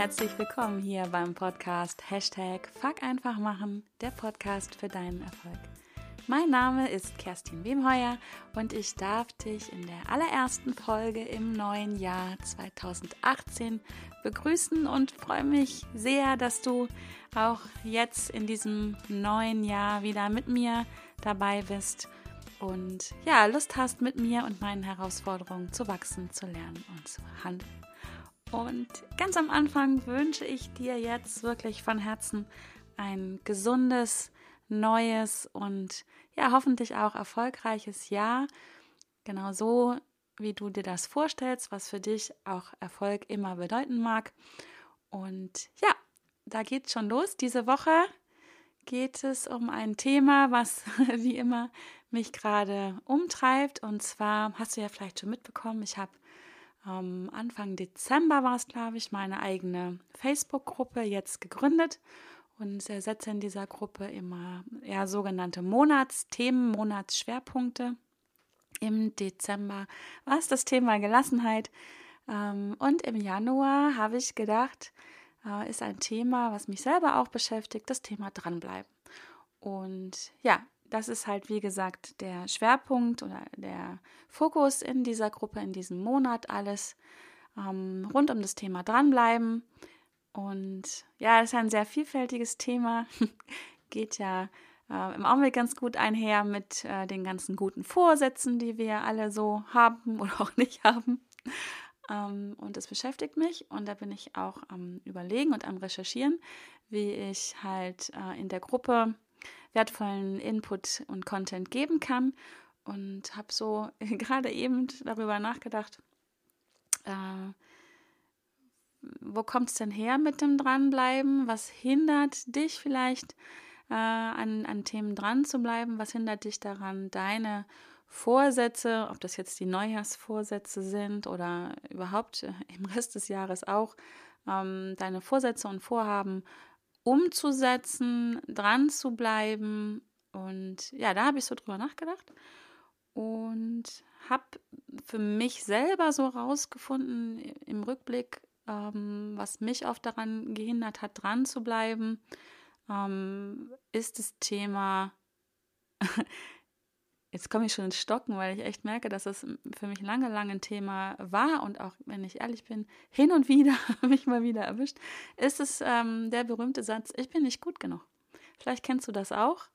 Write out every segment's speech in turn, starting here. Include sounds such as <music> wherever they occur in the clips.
herzlich willkommen hier beim Podcast Hashtag Fuck einfach machen, der Podcast für deinen Erfolg. Mein Name ist Kerstin Wemheuer und ich darf dich in der allerersten Folge im neuen Jahr 2018 begrüßen und freue mich sehr, dass du auch jetzt in diesem neuen Jahr wieder mit mir dabei bist und ja, Lust hast, mit mir und meinen Herausforderungen zu wachsen, zu lernen und zu handeln. Und ganz am Anfang wünsche ich dir jetzt wirklich von Herzen ein gesundes, neues und ja, hoffentlich auch erfolgreiches Jahr. Genau so, wie du dir das vorstellst, was für dich auch Erfolg immer bedeuten mag. Und ja, da geht's schon los. Diese Woche geht es um ein Thema, was <laughs> wie immer mich gerade umtreibt. Und zwar hast du ja vielleicht schon mitbekommen, ich habe ähm, Anfang Dezember war es, glaube ich, meine eigene Facebook-Gruppe jetzt gegründet und setze in dieser Gruppe immer ja, sogenannte Monatsthemen, Monatsschwerpunkte. Im Dezember war es das Thema Gelassenheit. Ähm, und im Januar habe ich gedacht, äh, ist ein Thema, was mich selber auch beschäftigt, das Thema dranbleiben. Und ja, das ist halt, wie gesagt, der Schwerpunkt oder der Fokus in dieser Gruppe, in diesem Monat, alles ähm, rund um das Thema dranbleiben. Und ja, das ist ein sehr vielfältiges Thema. <laughs> Geht ja äh, im Augenblick ganz gut einher mit äh, den ganzen guten Vorsätzen, die wir alle so haben oder auch nicht haben. Ähm, und das beschäftigt mich und da bin ich auch am Überlegen und am Recherchieren, wie ich halt äh, in der Gruppe wertvollen Input und Content geben kann. Und habe so <laughs> gerade eben darüber nachgedacht, äh, wo kommt es denn her mit dem Dranbleiben? Was hindert dich vielleicht äh, an, an Themen dran zu bleiben? Was hindert dich daran, deine Vorsätze, ob das jetzt die Neujahrsvorsätze sind oder überhaupt äh, im Rest des Jahres auch, ähm, deine Vorsätze und Vorhaben umzusetzen, dran zu bleiben. Und ja, da habe ich so drüber nachgedacht und habe für mich selber so rausgefunden im Rückblick, ähm, was mich oft daran gehindert hat, dran zu bleiben, ähm, ist das Thema Jetzt komme ich schon ins Stocken, weil ich echt merke, dass es für mich lange, lange ein Thema war und auch, wenn ich ehrlich bin, hin und wieder <laughs> mich mal wieder erwischt, ist es ähm, der berühmte Satz, ich bin nicht gut genug. Vielleicht kennst du das auch,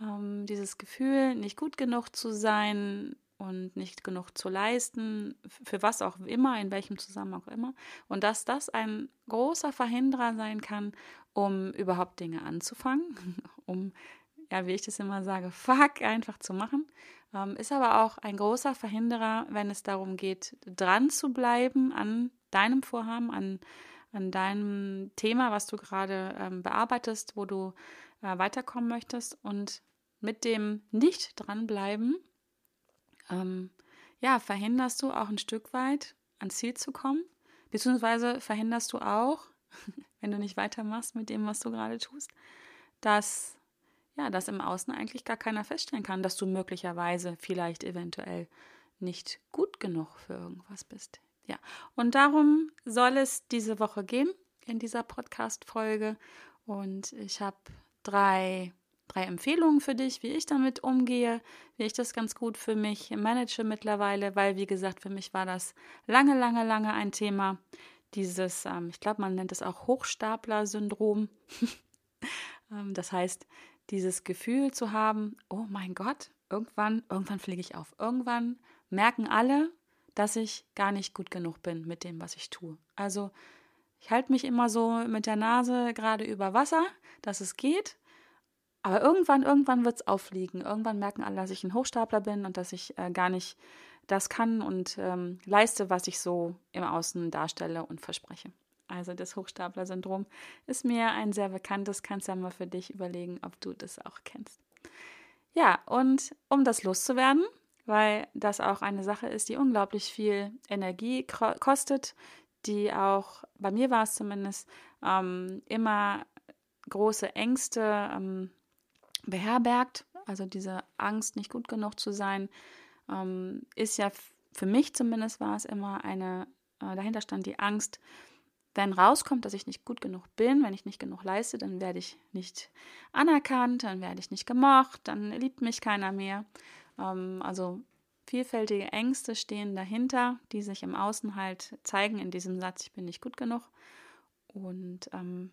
ähm, dieses Gefühl, nicht gut genug zu sein und nicht genug zu leisten, für was auch immer, in welchem Zusammenhang auch immer. Und dass das ein großer Verhinderer sein kann, um überhaupt Dinge anzufangen, <laughs> um ja, wie ich das immer sage, fuck einfach zu machen. Ähm, ist aber auch ein großer Verhinderer, wenn es darum geht, dran zu bleiben an deinem Vorhaben, an, an deinem Thema, was du gerade ähm, bearbeitest, wo du äh, weiterkommen möchtest. Und mit dem nicht dranbleiben, ähm, ja, verhinderst du auch ein Stück weit ans Ziel zu kommen, beziehungsweise verhinderst du auch, <laughs> wenn du nicht weitermachst mit dem, was du gerade tust, dass ja, dass im Außen eigentlich gar keiner feststellen kann, dass du möglicherweise vielleicht eventuell nicht gut genug für irgendwas bist. Ja, und darum soll es diese Woche gehen in dieser Podcast-Folge. Und ich habe drei, drei Empfehlungen für dich, wie ich damit umgehe, wie ich das ganz gut für mich manage mittlerweile, weil, wie gesagt, für mich war das lange, lange, lange ein Thema. Dieses, ähm, ich glaube, man nennt es auch Hochstapler-Syndrom. <laughs> ähm, das heißt, dieses Gefühl zu haben, oh mein Gott, irgendwann, irgendwann fliege ich auf. Irgendwann merken alle, dass ich gar nicht gut genug bin mit dem, was ich tue. Also ich halte mich immer so mit der Nase gerade über Wasser, dass es geht. Aber irgendwann, irgendwann wird es auffliegen. Irgendwann merken alle, dass ich ein Hochstapler bin und dass ich äh, gar nicht das kann und ähm, leiste, was ich so im Außen darstelle und verspreche. Also das Hochstapler-Syndrom ist mir ein sehr bekanntes, kannst ja mal für dich überlegen, ob du das auch kennst. Ja, und um das loszuwerden, weil das auch eine Sache ist, die unglaublich viel Energie kostet, die auch, bei mir war es zumindest, ähm, immer große Ängste ähm, beherbergt. Also diese Angst, nicht gut genug zu sein, ähm, ist ja für mich zumindest war es immer eine, äh, dahinter stand die Angst, wenn rauskommt, dass ich nicht gut genug bin, wenn ich nicht genug leiste, dann werde ich nicht anerkannt, dann werde ich nicht gemocht, dann liebt mich keiner mehr. Ähm, also vielfältige Ängste stehen dahinter, die sich im Außen halt zeigen in diesem Satz, ich bin nicht gut genug. Und ähm,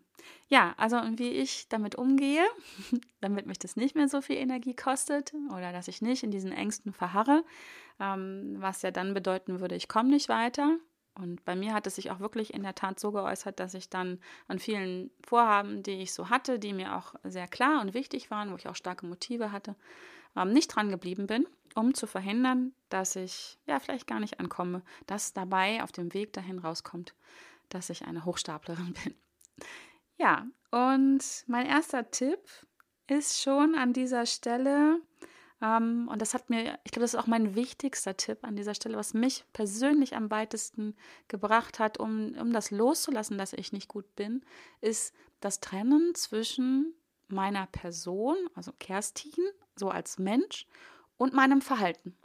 ja, also wie ich damit umgehe, <laughs> damit mich das nicht mehr so viel Energie kostet oder dass ich nicht in diesen Ängsten verharre, ähm, was ja dann bedeuten würde, ich komme nicht weiter. Und bei mir hat es sich auch wirklich in der Tat so geäußert, dass ich dann an vielen Vorhaben, die ich so hatte, die mir auch sehr klar und wichtig waren, wo ich auch starke Motive hatte, ähm, nicht dran geblieben bin, um zu verhindern, dass ich ja vielleicht gar nicht ankomme, dass dabei auf dem Weg dahin rauskommt, dass ich eine Hochstaplerin <laughs> bin. Ja, und mein erster Tipp ist schon an dieser Stelle, ähm, und das hat mir, ich glaube, das ist auch mein wichtigster Tipp an dieser Stelle, was mich persönlich am weitesten gebracht hat, um, um das loszulassen, dass ich nicht gut bin, ist das Trennen zwischen meiner Person, also Kerstin, so als Mensch, und meinem Verhalten.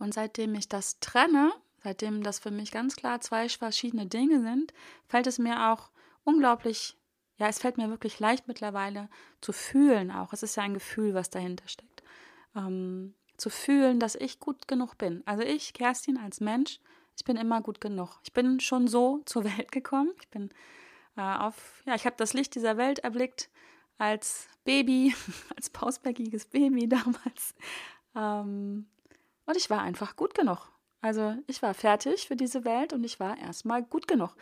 Und seitdem ich das trenne, seitdem das für mich ganz klar zwei verschiedene Dinge sind, fällt es mir auch unglaublich, ja, es fällt mir wirklich leicht mittlerweile zu fühlen auch. Es ist ja ein Gefühl, was dahinter steckt. Ähm, zu fühlen, dass ich gut genug bin. Also ich, Kerstin, als Mensch, ich bin immer gut genug. Ich bin schon so <laughs> zur Welt gekommen. Ich bin äh, auf, ja, ich habe das Licht dieser Welt erblickt als Baby, <laughs> als pausbäckiges Baby <laughs> damals. Ähm, und ich war einfach gut genug. Also ich war fertig für diese Welt und ich war erstmal gut genug.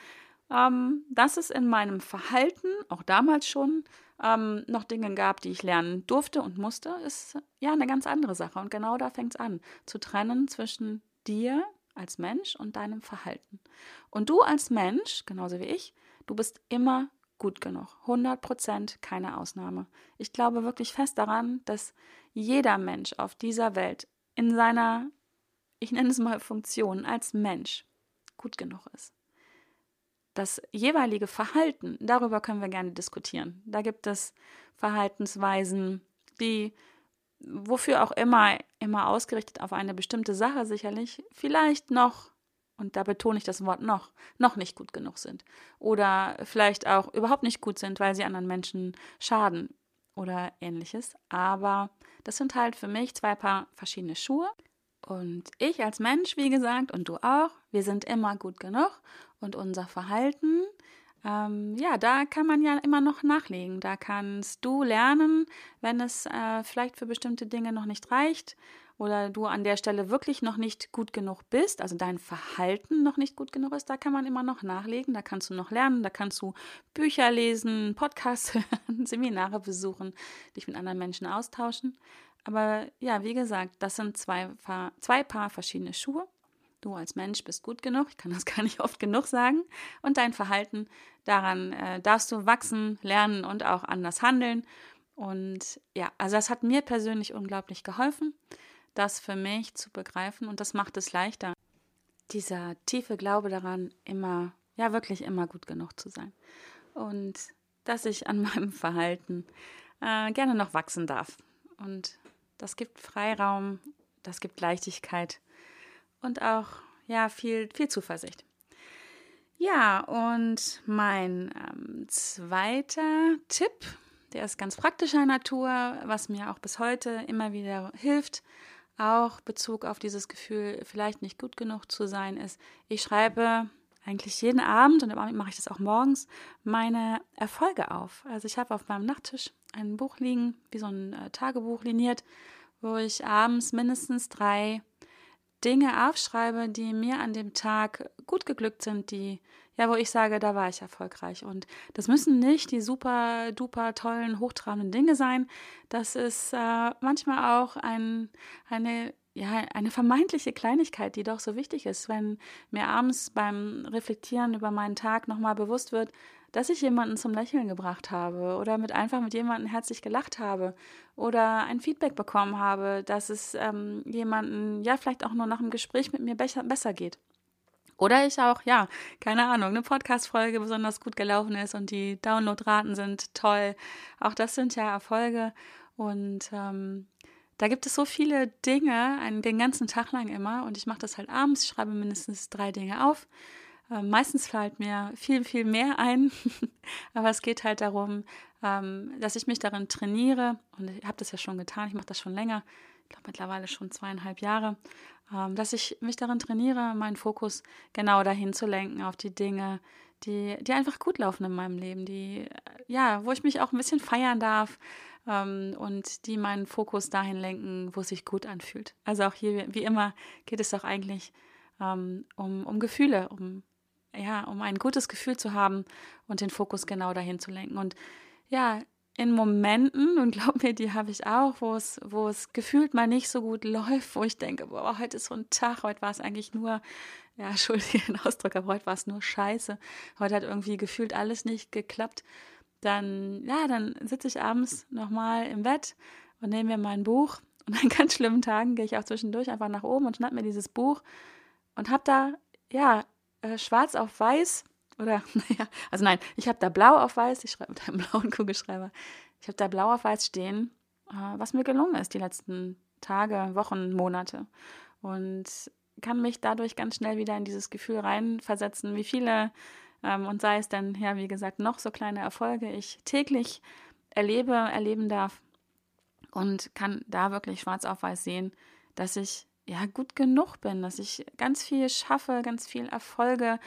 Ähm, dass es in meinem Verhalten, auch damals schon, ähm, noch Dinge gab, die ich lernen durfte und musste, ist ja eine ganz andere Sache. Und genau da fängt es an, zu trennen zwischen dir als Mensch und deinem Verhalten. Und du als Mensch, genauso wie ich, du bist immer gut genug. 100 Prozent, keine Ausnahme. Ich glaube wirklich fest daran, dass jeder Mensch auf dieser Welt in seiner ich nenne es mal Funktion als Mensch gut genug ist. Das jeweilige Verhalten, darüber können wir gerne diskutieren. Da gibt es Verhaltensweisen, die wofür auch immer, immer ausgerichtet auf eine bestimmte Sache sicherlich, vielleicht noch, und da betone ich das Wort noch, noch nicht gut genug sind. Oder vielleicht auch überhaupt nicht gut sind, weil sie anderen Menschen schaden oder ähnliches. Aber das sind halt für mich zwei Paar verschiedene Schuhe. Und ich als Mensch, wie gesagt, und du auch, wir sind immer gut genug und unser Verhalten, ähm, ja, da kann man ja immer noch nachlegen. Da kannst du lernen, wenn es äh, vielleicht für bestimmte Dinge noch nicht reicht oder du an der Stelle wirklich noch nicht gut genug bist, also dein Verhalten noch nicht gut genug ist, da kann man immer noch nachlegen, da kannst du noch lernen, da kannst du Bücher lesen, Podcasts <laughs> hören, Seminare besuchen, dich mit anderen Menschen austauschen. Aber ja, wie gesagt, das sind zwei zwei Paar verschiedene Schuhe. Du als Mensch bist gut genug, ich kann das <laughs> gar nicht oft genug sagen. Und dein Verhalten, daran äh, darfst du wachsen, lernen und auch anders handeln. Und ja, also das hat mir persönlich unglaublich geholfen, das für mich zu begreifen und das macht es leichter. Dieser tiefe Glaube daran, immer, ja wirklich immer gut genug zu sein. Und dass ich an <laughs> meinem Verhalten äh, gerne noch wachsen darf. Und das gibt Freiraum, das gibt Leichtigkeit und auch ja viel viel Zuversicht. Ja, und mein ähm, zweiter Tipp, der ist ganz praktischer Natur, was mir auch bis heute immer wieder hilft, auch Bezug auf dieses Gefühl, vielleicht nicht gut genug zu sein, ist, ich schreibe eigentlich jeden Abend und damit mache ich das auch morgens, meine Erfolge auf. Also ich habe auf meinem Nachttisch ein Buch liegen, wie so ein äh, Tagebuch liniert, wo ich abends mindestens drei Dinge aufschreibe, die mir an dem Tag gut geglückt sind, die, ja, wo ich sage, da war ich erfolgreich. Und das müssen nicht die super, duper tollen, hochtrabenden Dinge sein. Das ist äh, manchmal auch ein, eine ja, eine vermeintliche Kleinigkeit, die doch so wichtig ist, wenn mir abends beim Reflektieren über meinen Tag nochmal bewusst wird, dass ich jemanden zum Lächeln gebracht habe oder mit einfach mit jemandem herzlich gelacht habe oder ein Feedback bekommen habe, dass es ähm, jemanden ja vielleicht auch nur nach einem Gespräch mit mir besser, besser geht. Oder ich auch, ja, keine Ahnung, eine Podcast-Folge besonders gut gelaufen ist und die Downloadraten sind toll. Auch das sind ja Erfolge. Und ähm, da gibt es so viele Dinge, den ganzen Tag lang immer. Und ich mache das halt abends, schreibe mindestens drei Dinge auf Äh, meistens fällt mir viel, viel mehr ein. <laughs> Aber es geht halt darum, ähm, dass ich mich darin trainiere. Und ich habe das ja schon getan. Ich mache das schon länger. Ich glaube mittlerweile schon zweieinhalb Jahre. Ähm, dass ich mich darin trainiere, meinen Fokus genau dahin zu lenken, auf die Dinge, die, die einfach gut laufen in meinem Leben, die, ja, wo ich mich auch ein bisschen feiern darf, ähm, und die meinen Fokus dahin lenken, wo es sich gut anfühlt. Also auch hier, wie immer, geht es doch eigentlich ähm, um, um Gefühle, um, ja, um ein gutes Gefühl zu haben und den Fokus genau dahin zu lenken. Und ja, in Momenten, und <laughs> glaub mir, die habe ich auch, wo es, wo es gefühlt mal nicht so gut läuft, wo ich denke, boah, heute ist so ein Tag, heute war es eigentlich nur, ja, <laughs> entschuldige den Ausdruck, aber heute war es nur scheiße. Heute hat irgendwie gefühlt alles nicht geklappt dann, ja, dann sitze ich abends nochmal im Bett und nehme mir mein Buch. Und an <laughs> ganz schlimmen Tagen gehe ich auch zwischendurch einfach nach oben und schnapp mir dieses Buch und habe da, ja, äh, schwarz auf weiß oder, <laughs> naja, also nein, ich habe da blau auf weiß, ich schreibe <laughs> mit einem blauen Kugelschreiber. Ich habe da blau auf weiß stehen, äh, was mir gelungen ist die letzten Tage, Wochen, Monate. Und kann mich dadurch ganz schnell wieder in dieses Gefühl reinversetzen, wie viele und sei es dann, ja, wie gesagt, noch so kleine Erfolge ich täglich erlebe, erleben darf und kann da wirklich schwarz auf weiß sehen, dass ich ja gut genug bin, dass ich ganz viel schaffe, ganz viel Erfolge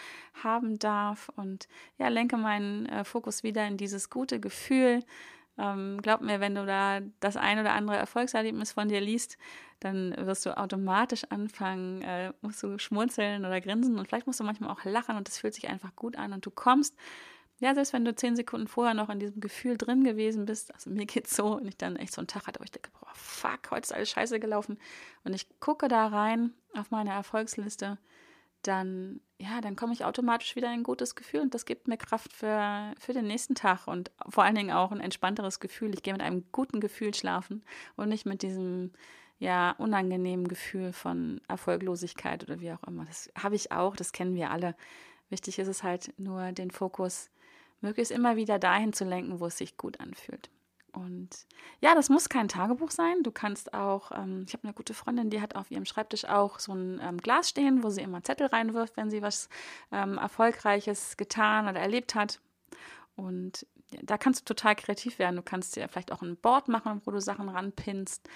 haben darf und ja, lenke meinen äh, Fokus wieder in dieses gute Gefühl. Ähm, glaub mir, wenn du da das ein oder andere Erfolgserlebnis von dir liest, dann wirst du automatisch anfangen, äh, musst du schmunzeln oder grinsen. Und vielleicht musst du manchmal auch lachen und das fühlt sich einfach gut an. Und du kommst, ja, selbst wenn du zehn Sekunden vorher noch in diesem Gefühl drin gewesen bist, also mir geht's so und ich dann echt so einen Tag hatte, wo ich denke, boah, fuck, heute ist alles scheiße gelaufen. Und ich gucke da rein auf meine Erfolgsliste, dann, ja, dann komme ich automatisch wieder in ein gutes Gefühl und das gibt mir Kraft für, für den nächsten Tag und vor allen Dingen auch ein entspannteres Gefühl. Ich gehe mit einem guten Gefühl schlafen und nicht mit diesem, ja unangenehmen Gefühl von Erfolglosigkeit oder wie auch immer. Das habe ich auch, das kennen wir alle. Wichtig ist es halt nur, den Fokus möglichst immer wieder dahin zu lenken, wo es sich gut anfühlt. Und ja, das muss kein Tagebuch sein. Du kannst auch, ähm, ich habe eine gute Freundin, die hat auf ihrem Schreibtisch auch so ein ähm, Glas stehen, wo sie immer Zettel reinwirft, wenn sie was ähm, Erfolgreiches getan oder erlebt hat. Und ja, da kannst du total kreativ werden. Du kannst dir vielleicht auch ein Board machen, wo du Sachen ranpinnst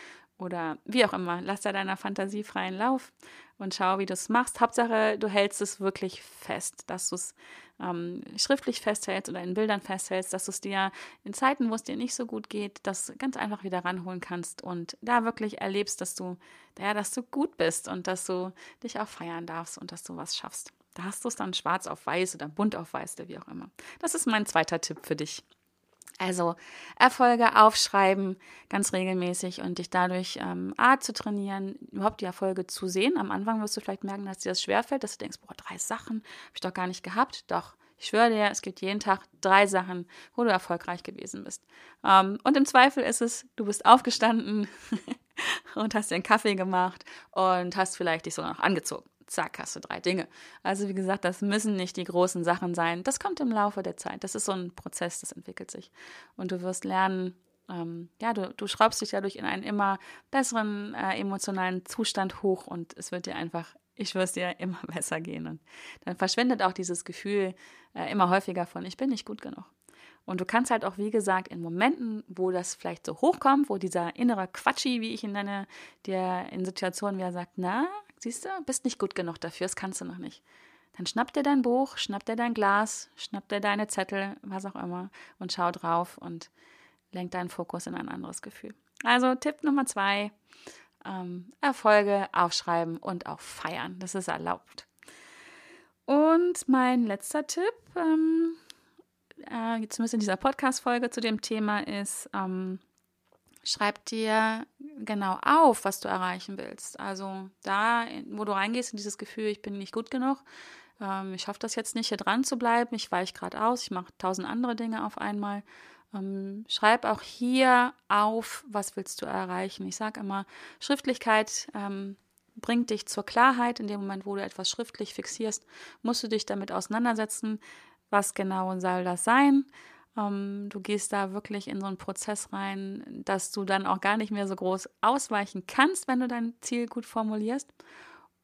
oder wie auch immer. Lass da deiner Fantasie freien Lauf und schau, wie du es machst. Hauptsache, du hältst es wirklich fest, dass du es ähm, schriftlich festhältst oder in Bildern festhältst, dass du es dir in Zeiten, wo es dir nicht so gut geht, das ganz einfach wieder ranholen kannst und da wirklich erlebst, dass du, ja, dass du gut bist und dass du dich auch feiern darfst und dass du was schaffst. Da hast du es dann schwarz auf weiß oder bunt auf weiß oder wie auch immer. Das ist mein zweiter Tipp für dich. Also Erfolge aufschreiben ganz regelmäßig und dich dadurch ähm, A zu trainieren, überhaupt die Erfolge zu sehen. Am Anfang wirst du vielleicht merken, dass dir das schwerfällt, dass du denkst, boah, drei Sachen habe ich doch gar nicht gehabt. Doch, ich schwöre dir, es gibt jeden Tag drei Sachen, wo du erfolgreich gewesen bist. Ähm, und im Zweifel ist es, du bist aufgestanden <laughs> und hast dir einen Kaffee gemacht und hast vielleicht dich sogar noch angezogen zack, hast du drei Dinge. Also wie gesagt, das müssen nicht die großen Sachen sein. Das kommt im Laufe der Zeit. Das ist so ein Prozess, das entwickelt sich. Und du wirst lernen, ähm, ja, du, du schraubst dich dadurch in einen immer besseren äh, emotionalen Zustand hoch und es wird dir einfach, ich schwöre es dir, <laughs> immer besser gehen. Und dann verschwindet auch dieses Gefühl äh, immer häufiger von, ich bin nicht gut genug. Und du kannst halt auch, wie gesagt, in Momenten, wo das vielleicht so hochkommt, wo dieser innere Quatschi, wie ich ihn nenne, der in Situationen, wie er sagt, na, Siehst du, bist nicht gut genug dafür, das kannst du noch nicht. Dann schnapp dir dein Buch, schnapp dir dein Glas, schnapp dir deine Zettel, was auch immer und schau drauf und lenk deinen Fokus in ein anderes Gefühl. Also Tipp Nummer zwei, ähm, Erfolge aufschreiben und auch feiern. Das ist erlaubt. Und mein letzter Tipp, ähm, äh, zumindest in dieser Podcast-Folge zu dem Thema, ist, ähm, schreib dir genau auf, was du erreichen willst. Also da, wo du reingehst in dieses Gefühl, ich bin nicht gut genug, ähm, ich schaffe das jetzt nicht, hier dran zu bleiben, ich weiche gerade aus, ich mache tausend andere Dinge auf einmal. Ähm, schreib auch hier auf, was willst du erreichen. Ich sage immer, Schriftlichkeit ähm, bringt dich zur Klarheit. In dem Moment, wo du etwas schriftlich fixierst, musst du dich damit auseinandersetzen, was genau soll das sein. Ähm, du gehst da wirklich in so einen Prozess rein, dass du dann auch gar nicht mehr so groß ausweichen kannst, wenn du dein Ziel gut formulierst.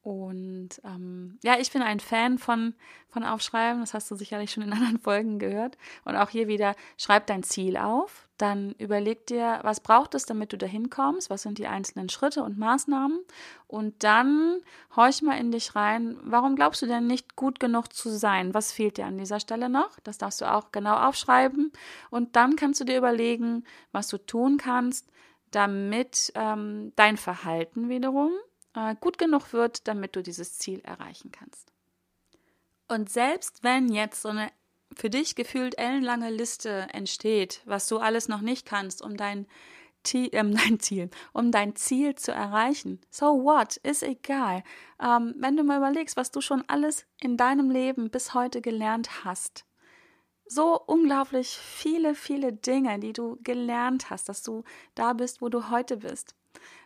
Und ähm, ja, ich bin ein Fan von, von Aufschreiben. Das hast du sicherlich schon in <laughs> anderen Folgen gehört. Und auch hier wieder, schreib dein Ziel auf. Dann überleg dir, was braucht es, damit du dahin kommst? Was sind die einzelnen Schritte und Maßnahmen? Und dann horch mal in dich rein. Warum glaubst du denn nicht gut genug zu sein? Was fehlt dir an dieser Stelle noch? Das darfst du auch genau aufschreiben. Und dann kannst du dir überlegen, was du tun kannst, damit ähm, dein Verhalten wiederum äh, gut genug wird, damit du dieses Ziel erreichen kannst. Und selbst wenn jetzt so eine für dich gefühlt ellenlange Liste entsteht, was du alles noch nicht kannst, um dein, <laughs> äh, dein Ziel, um dein Ziel zu erreichen. So what? Ist egal. Ähm, wenn du mal überlegst, was du schon alles in deinem Leben bis heute gelernt hast, so unglaublich viele, viele Dinge, die du gelernt hast, dass du da bist, wo du heute bist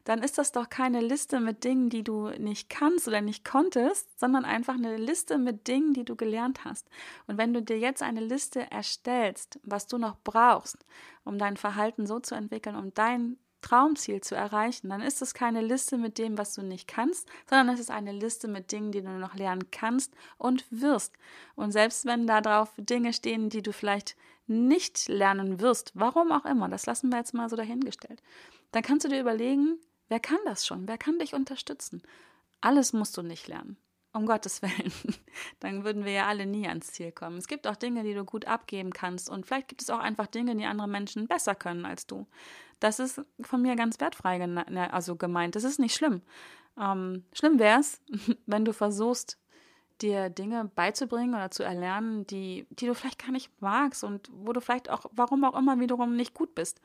dann ist das doch keine Liste mit Dingen, die du nicht kannst oder nicht konntest, sondern einfach eine Liste mit Dingen, die du gelernt hast. Und wenn du dir jetzt eine Liste erstellst, was du noch brauchst, um dein Verhalten so zu entwickeln, um dein Traumziel zu erreichen, dann ist es keine Liste mit dem, was du nicht kannst, sondern es ist eine Liste mit Dingen, die du noch lernen kannst und wirst. Und selbst wenn da drauf Dinge stehen, die du vielleicht nicht lernen wirst, warum auch immer, das lassen wir jetzt mal so dahingestellt, dann kannst du dir überlegen, wer kann das schon? Wer kann dich unterstützen? Alles musst du nicht lernen. Um Gottes <laughs> Willen. Dann würden wir ja alle nie ans Ziel kommen. Es gibt auch Dinge, die du gut abgeben kannst. Und vielleicht gibt es auch einfach Dinge, die andere Menschen besser können als du. Das ist von mir ganz wertfrei also gemeint. Das ist nicht schlimm. Ähm, schlimm wäre es, <laughs> wenn du versuchst, dir Dinge beizubringen oder zu erlernen, die, die du vielleicht gar nicht magst und wo du vielleicht auch, warum auch immer, wiederum nicht gut bist.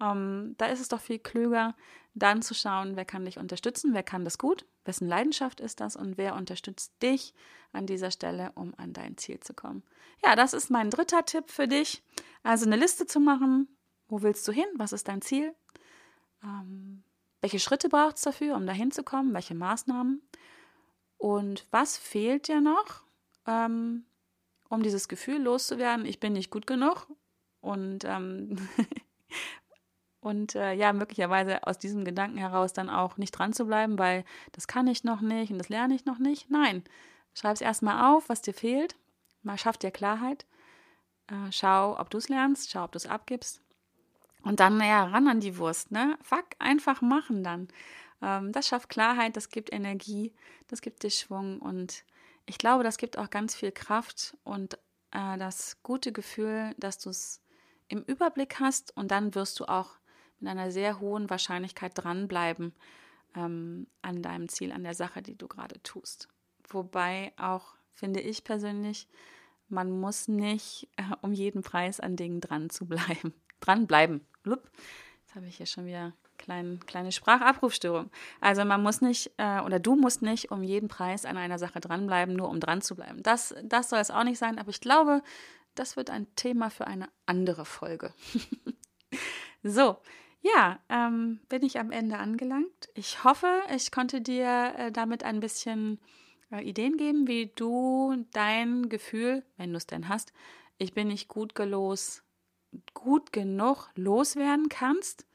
Ähm, da ist es doch viel klüger, dann zu schauen, wer kann dich unterstützen, wer kann das gut, wessen Leidenschaft ist das und wer unterstützt dich an dieser Stelle, um an dein Ziel zu kommen. Ja, das ist mein dritter Tipp für dich. Also eine Liste zu machen, wo willst du hin, was ist dein Ziel, ähm, welche Schritte braucht es dafür, um dahin zu kommen, welche Maßnahmen? Und was fehlt dir noch, ähm, um dieses Gefühl loszuwerden, ich bin nicht gut genug? Und <laughs> und äh, ja, möglicherweise aus diesem Gedanken heraus dann auch nicht dran zu bleiben, weil das kann ich noch nicht und das lerne ich noch nicht. Nein, schreib es erstmal auf, was dir fehlt, mal schaff dir Klarheit, äh, schau, ob du es lernst, schau, ob du es abgibst und dann, naja, ran an die Wurst, ne? Fuck, einfach machen dann. Ähm, das schafft Klarheit, das gibt Energie, das gibt dir Schwung und ich glaube, das gibt auch ganz viel Kraft und äh, das gute Gefühl, dass du es im Überblick hast und dann wirst du auch mit einer sehr hohen Wahrscheinlichkeit dranbleiben ähm, an deinem Ziel, an der Sache, die du gerade tust. Wobei auch, finde ich persönlich, man muss nicht äh, um jeden Preis an Dingen dran zu bleiben. <laughs> Dranbleiben. Blub. Jetzt habe ich hier schon wieder klein, kleine Sprachabrufstörung. Also man muss nicht, äh, oder du musst nicht um jeden Preis an einer Sache dranbleiben, nur um dran zu bleiben. Das, das soll es auch nicht sein, aber ich glaube, das wird ein Thema für eine andere Folge. <laughs> so, ja, ähm, bin ich am Ende angelangt. Ich hoffe, ich konnte dir äh, damit ein bisschen äh, Ideen geben, wie du dein Gefühl, wenn du es denn hast, ich bin nicht gut gelos, gut genug loswerden kannst.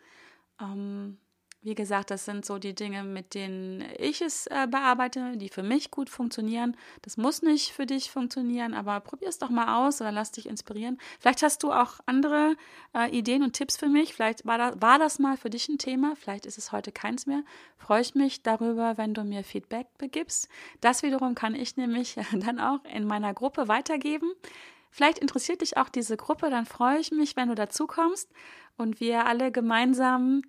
Ähm, wie gesagt, das sind so die Dinge, mit denen ich es äh, bearbeite, die für mich gut funktionieren. Das muss nicht für dich funktionieren, aber probier es doch mal aus oder lass dich inspirieren. Vielleicht hast du auch andere äh, Ideen und Tipps für mich. Vielleicht war, da, war das mal für dich ein Thema. Vielleicht ist es heute keins mehr. Freue ich mich darüber, wenn du mir Feedback begibst. Das wiederum kann ich nämlich <laughs> dann auch in meiner Gruppe weitergeben. Vielleicht interessiert dich auch diese Gruppe, dann freue ich mich, wenn du dazu kommst und wir alle gemeinsam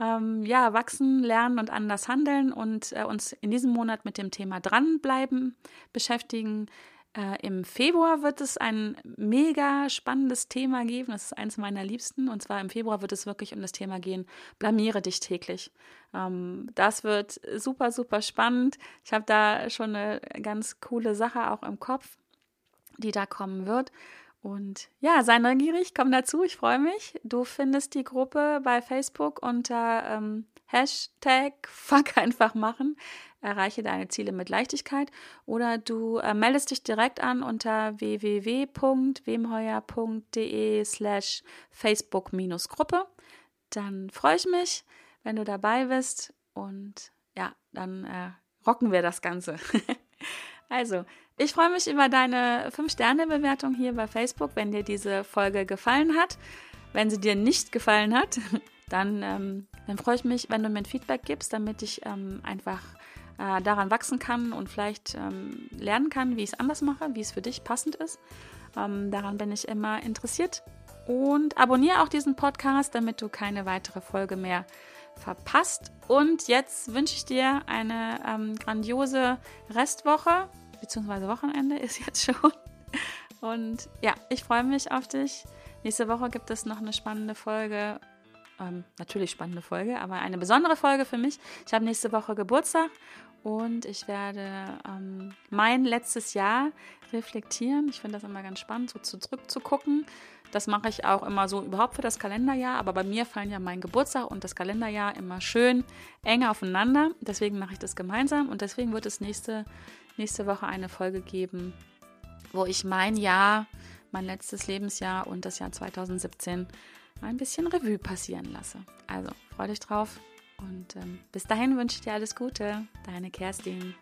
ähm, ja, wachsen, lernen und anders handeln und äh, uns in diesem Monat mit dem Thema dranbleiben beschäftigen. Äh, Im Februar wird es ein mega spannendes Thema geben. Das ist eins meiner Liebsten. Und zwar im Februar wird es wirklich um das Thema gehen, blamiere dich täglich. Ähm, das wird super, super spannend. Ich habe da schon eine ganz coole Sache auch im Kopf, die da kommen wird. Und ja, sei neugierig, komm dazu, ich freue mich. Du findest die Gruppe bei Facebook unter ähm, Hashtag <laughs> Fuck einfach machen. Erreiche deine Ziele mit Leichtigkeit. Oder du äh, meldest dich direkt an unter www.wemheuer.de slash Facebook-Gruppe. Dann freue ich mich, wenn du dabei bist. Und ja, dann äh, rocken wir das Ganze. <laughs> also, ich freue mich über deine 5-Sterne-Bewertung hier bei Facebook, wenn dir diese Folge gefallen hat. Wenn sie dir nicht gefallen hat, <laughs> dann, ähm, dann freue ich mich, wenn du mir ein Feedback gibst, damit ich ähm, einfach äh, daran wachsen kann und vielleicht ähm, lernen kann, wie ich es anders mache, wie es für dich passend ist. Ähm, daran bin ich immer interessiert. Und abonniere auch diesen Podcast, damit du keine weitere Folge mehr verpasst. Und jetzt wünsche ich dir eine ähm, grandiose Restwoche, beziehungsweise Wochenende ist <laughs> jetzt schon. Und ja, ich freue mich auf dich. Nächste Woche gibt es noch eine spannende Folge. Ähm, natürlich spannende Folge, aber eine besondere Folge für mich. Ich habe nächste Woche Geburtstag und ich werde ähm, mein letztes Jahr reflektieren. Ich finde das immer ganz spannend, so zurückzugucken. Das mache ich auch immer so überhaupt für das Kalenderjahr, aber bei mir fallen ja mein Geburtstag und das Kalenderjahr immer schön eng aufeinander. Deswegen mache ich das gemeinsam und deswegen wird es nächste, nächste Woche eine Folge geben, wo ich mein Jahr, mein letztes Lebensjahr und das Jahr 2017 ein bisschen Revue passieren lasse. Also freue dich drauf und ähm, bis dahin wünsche ich dir alles Gute. Deine Kerstin.